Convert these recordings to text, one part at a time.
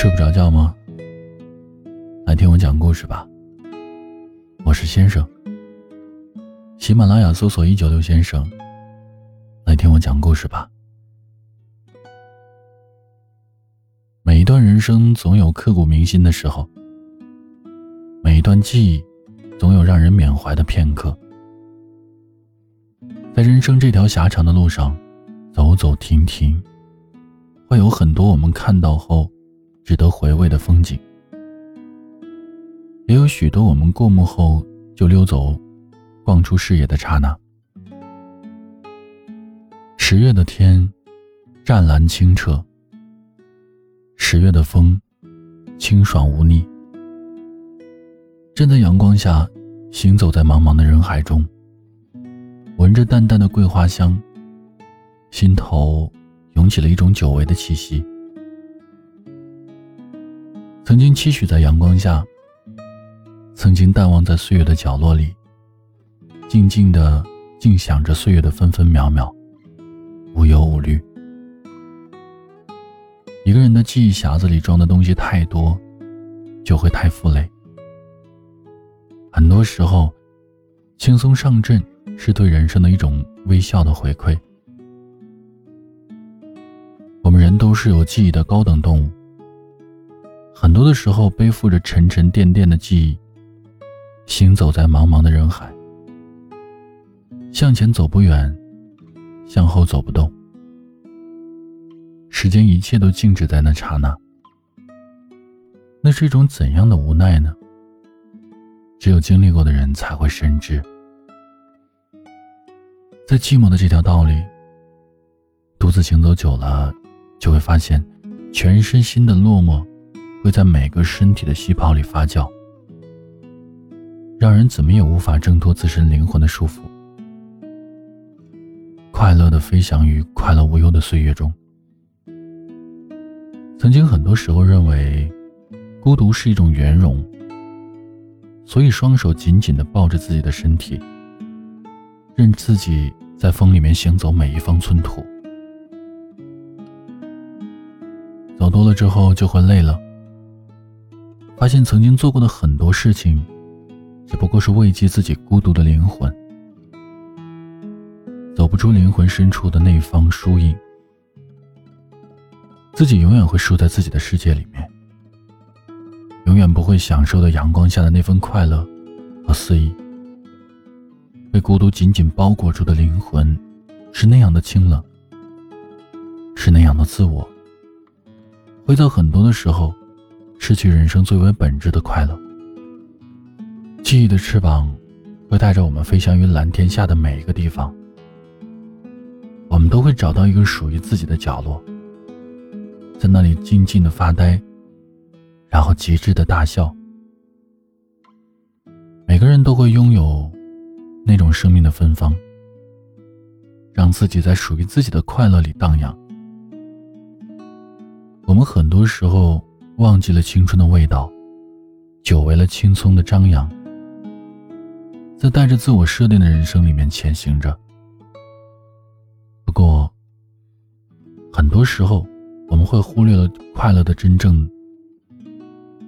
睡不着觉吗？来听我讲故事吧。我是先生。喜马拉雅搜索“一九六先生”，来听我讲故事吧。每一段人生总有刻骨铭心的时候，每一段记忆总有让人缅怀的片刻。在人生这条狭长的路上，走走停停，会有很多我们看到后值得回味的风景，也有许多我们过目后就溜走、逛出视野的刹那。十月的天，湛蓝清澈；十月的风，清爽无腻。站在阳光下，行走在茫茫的人海中。闻着淡淡的桂花香，心头涌起了一种久违的气息。曾经期许在阳光下，曾经淡忘在岁月的角落里，静静的静享着岁月的分分秒秒，无忧无虑。一个人的记忆匣子里装的东西太多，就会太负累。很多时候，轻松上阵。是对人生的一种微笑的回馈。我们人都是有记忆的高等动物，很多的时候背负着沉沉甸甸的记忆，行走在茫茫的人海，向前走不远，向后走不动。时间一切都静止在那刹那，那是一种怎样的无奈呢？只有经历过的人才会深知。在寂寞的这条道里，独自行走久了，就会发现，全身心的落寞，会在每个身体的细胞里发酵，让人怎么也无法挣脱自身灵魂的束缚。快乐的飞翔于快乐无忧的岁月中。曾经很多时候认为，孤独是一种圆融，所以双手紧紧的抱着自己的身体。任自己在风里面行走每一方寸土，走多了之后就会累了。发现曾经做过的很多事情，只不过是慰藉自己孤独的灵魂，走不出灵魂深处的那方疏影，自己永远会输在自己的世界里面，永远不会享受到阳光下的那份快乐和肆意。被孤独紧紧包裹住的灵魂，是那样的清冷，是那样的自我。会在很多的时候，失去人生最为本质的快乐。记忆的翅膀，会带着我们飞翔于蓝天下的每一个地方。我们都会找到一个属于自己的角落，在那里静静的发呆，然后极致的大笑。每个人都会拥有。那种生命的芬芳，让自己在属于自己的快乐里荡漾。我们很多时候忘记了青春的味道，久违了青葱的张扬，在带着自我设定的人生里面前行着。不过，很多时候我们会忽略了快乐的真正，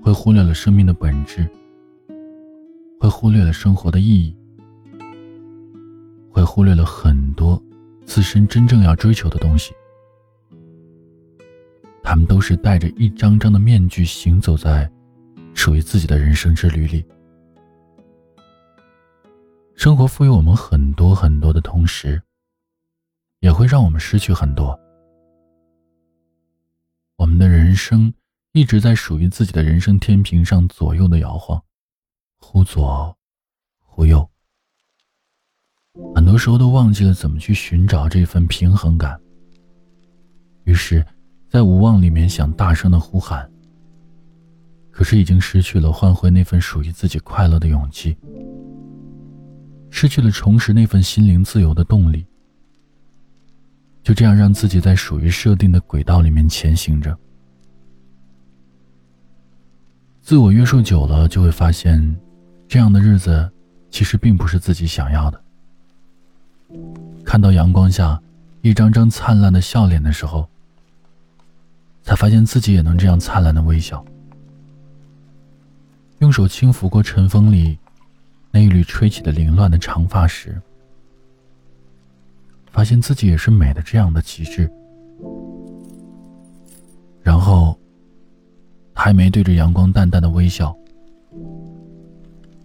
会忽略了生命的本质，会忽略了生活的意义。会忽略了很多自身真正要追求的东西，他们都是戴着一张张的面具行走在属于自己的人生之旅里。生活赋予我们很多很多的同时，也会让我们失去很多。我们的人生一直在属于自己的人生天平上左右的摇晃，忽左忽右。很多时候都忘记了怎么去寻找这份平衡感，于是，在无望里面想大声的呼喊，可是已经失去了换回那份属于自己快乐的勇气，失去了重拾那份心灵自由的动力，就这样让自己在属于设定的轨道里面前行着。自我约束久了，就会发现，这样的日子其实并不是自己想要的。看到阳光下一张张灿烂的笑脸的时候，才发现自己也能这样灿烂的微笑。用手轻抚过尘风里那一缕吹起的凌乱的长发时，发现自己也是美的这样的极致。然后，还没对着阳光淡淡的微笑，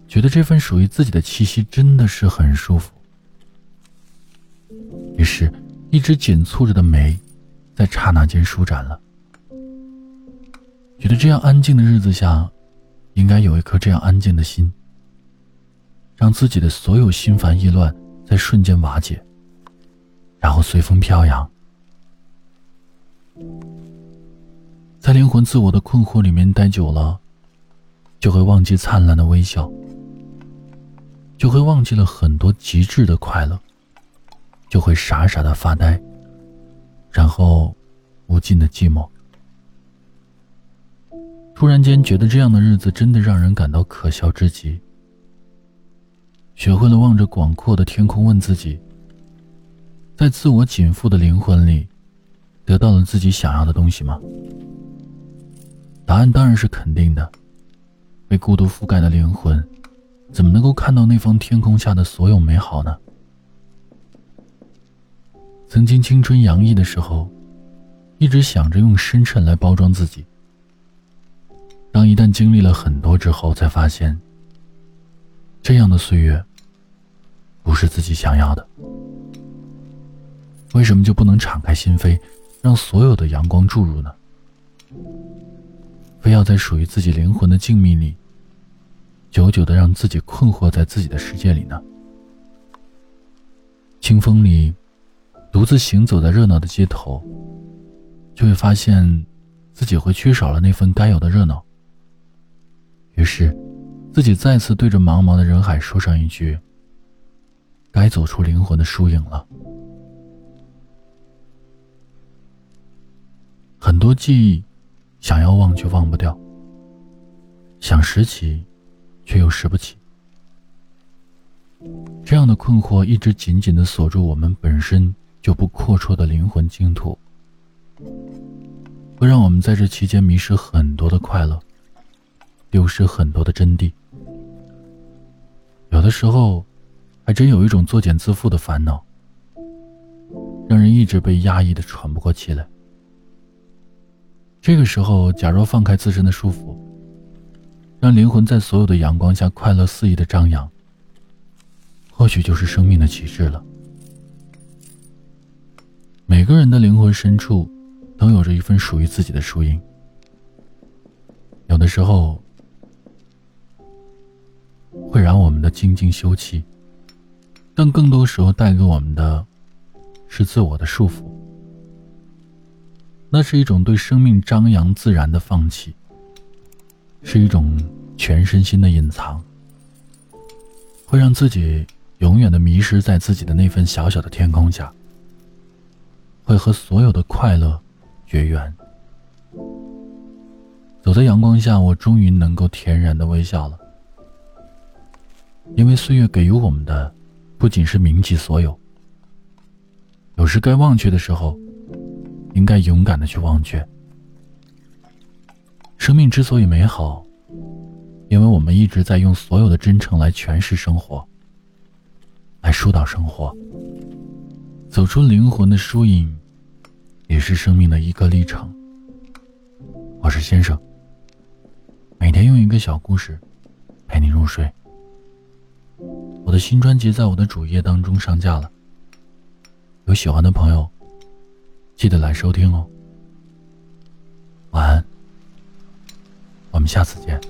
觉得这份属于自己的气息真的是很舒服。于是，一直紧蹙着的眉，在刹那间舒展了。觉得这样安静的日子下，应该有一颗这样安静的心，让自己的所有心烦意乱在瞬间瓦解，然后随风飘扬。在灵魂自我的困惑里面待久了，就会忘记灿烂的微笑，就会忘记了很多极致的快乐。就会傻傻的发呆，然后无尽的寂寞。突然间觉得这样的日子真的让人感到可笑至极。学会了望着广阔的天空问自己：在自我紧缚的灵魂里，得到了自己想要的东西吗？答案当然是肯定的。被孤独覆盖的灵魂，怎么能够看到那方天空下的所有美好呢？曾经青春洋溢的时候，一直想着用深沉来包装自己。当一旦经历了很多之后，才发现，这样的岁月不是自己想要的。为什么就不能敞开心扉，让所有的阳光注入呢？非要在属于自己灵魂的静谧里，久久的让自己困惑在自己的世界里呢？清风里。独自行走在热闹的街头，就会发现自己会缺少了那份该有的热闹。于是，自己再次对着茫茫的人海说上一句：“该走出灵魂的疏影了。”很多记忆，想要忘却忘不掉，想拾起，却又拾不起。这样的困惑一直紧紧的锁住我们本身。就不阔绰的灵魂净土，会让我们在这期间迷失很多的快乐，丢失很多的真谛。有的时候，还真有一种作茧自缚的烦恼，让人一直被压抑的喘不过气来。这个时候，假若放开自身的束缚，让灵魂在所有的阳光下快乐肆意的张扬，或许就是生命的极致了。每个人的灵魂深处，都有着一份属于自己的树荫。有的时候，会让我们的精进休憩，但更多时候带给我们的，是自我的束缚。那是一种对生命张扬自然的放弃，是一种全身心的隐藏，会让自己永远的迷失在自己的那份小小的天空下。会和所有的快乐绝缘。走在阳光下，我终于能够恬然的微笑了。因为岁月给予我们的，不仅是铭记所有。有时该忘却的时候，应该勇敢的去忘却。生命之所以美好，因为我们一直在用所有的真诚来诠释生活，来疏导生活。走出灵魂的疏影，也是生命的一个历程。我是先生，每天用一个小故事陪你入睡。我的新专辑在我的主页当中上架了有喜欢的朋友记得来收听哦。晚安我们下次见。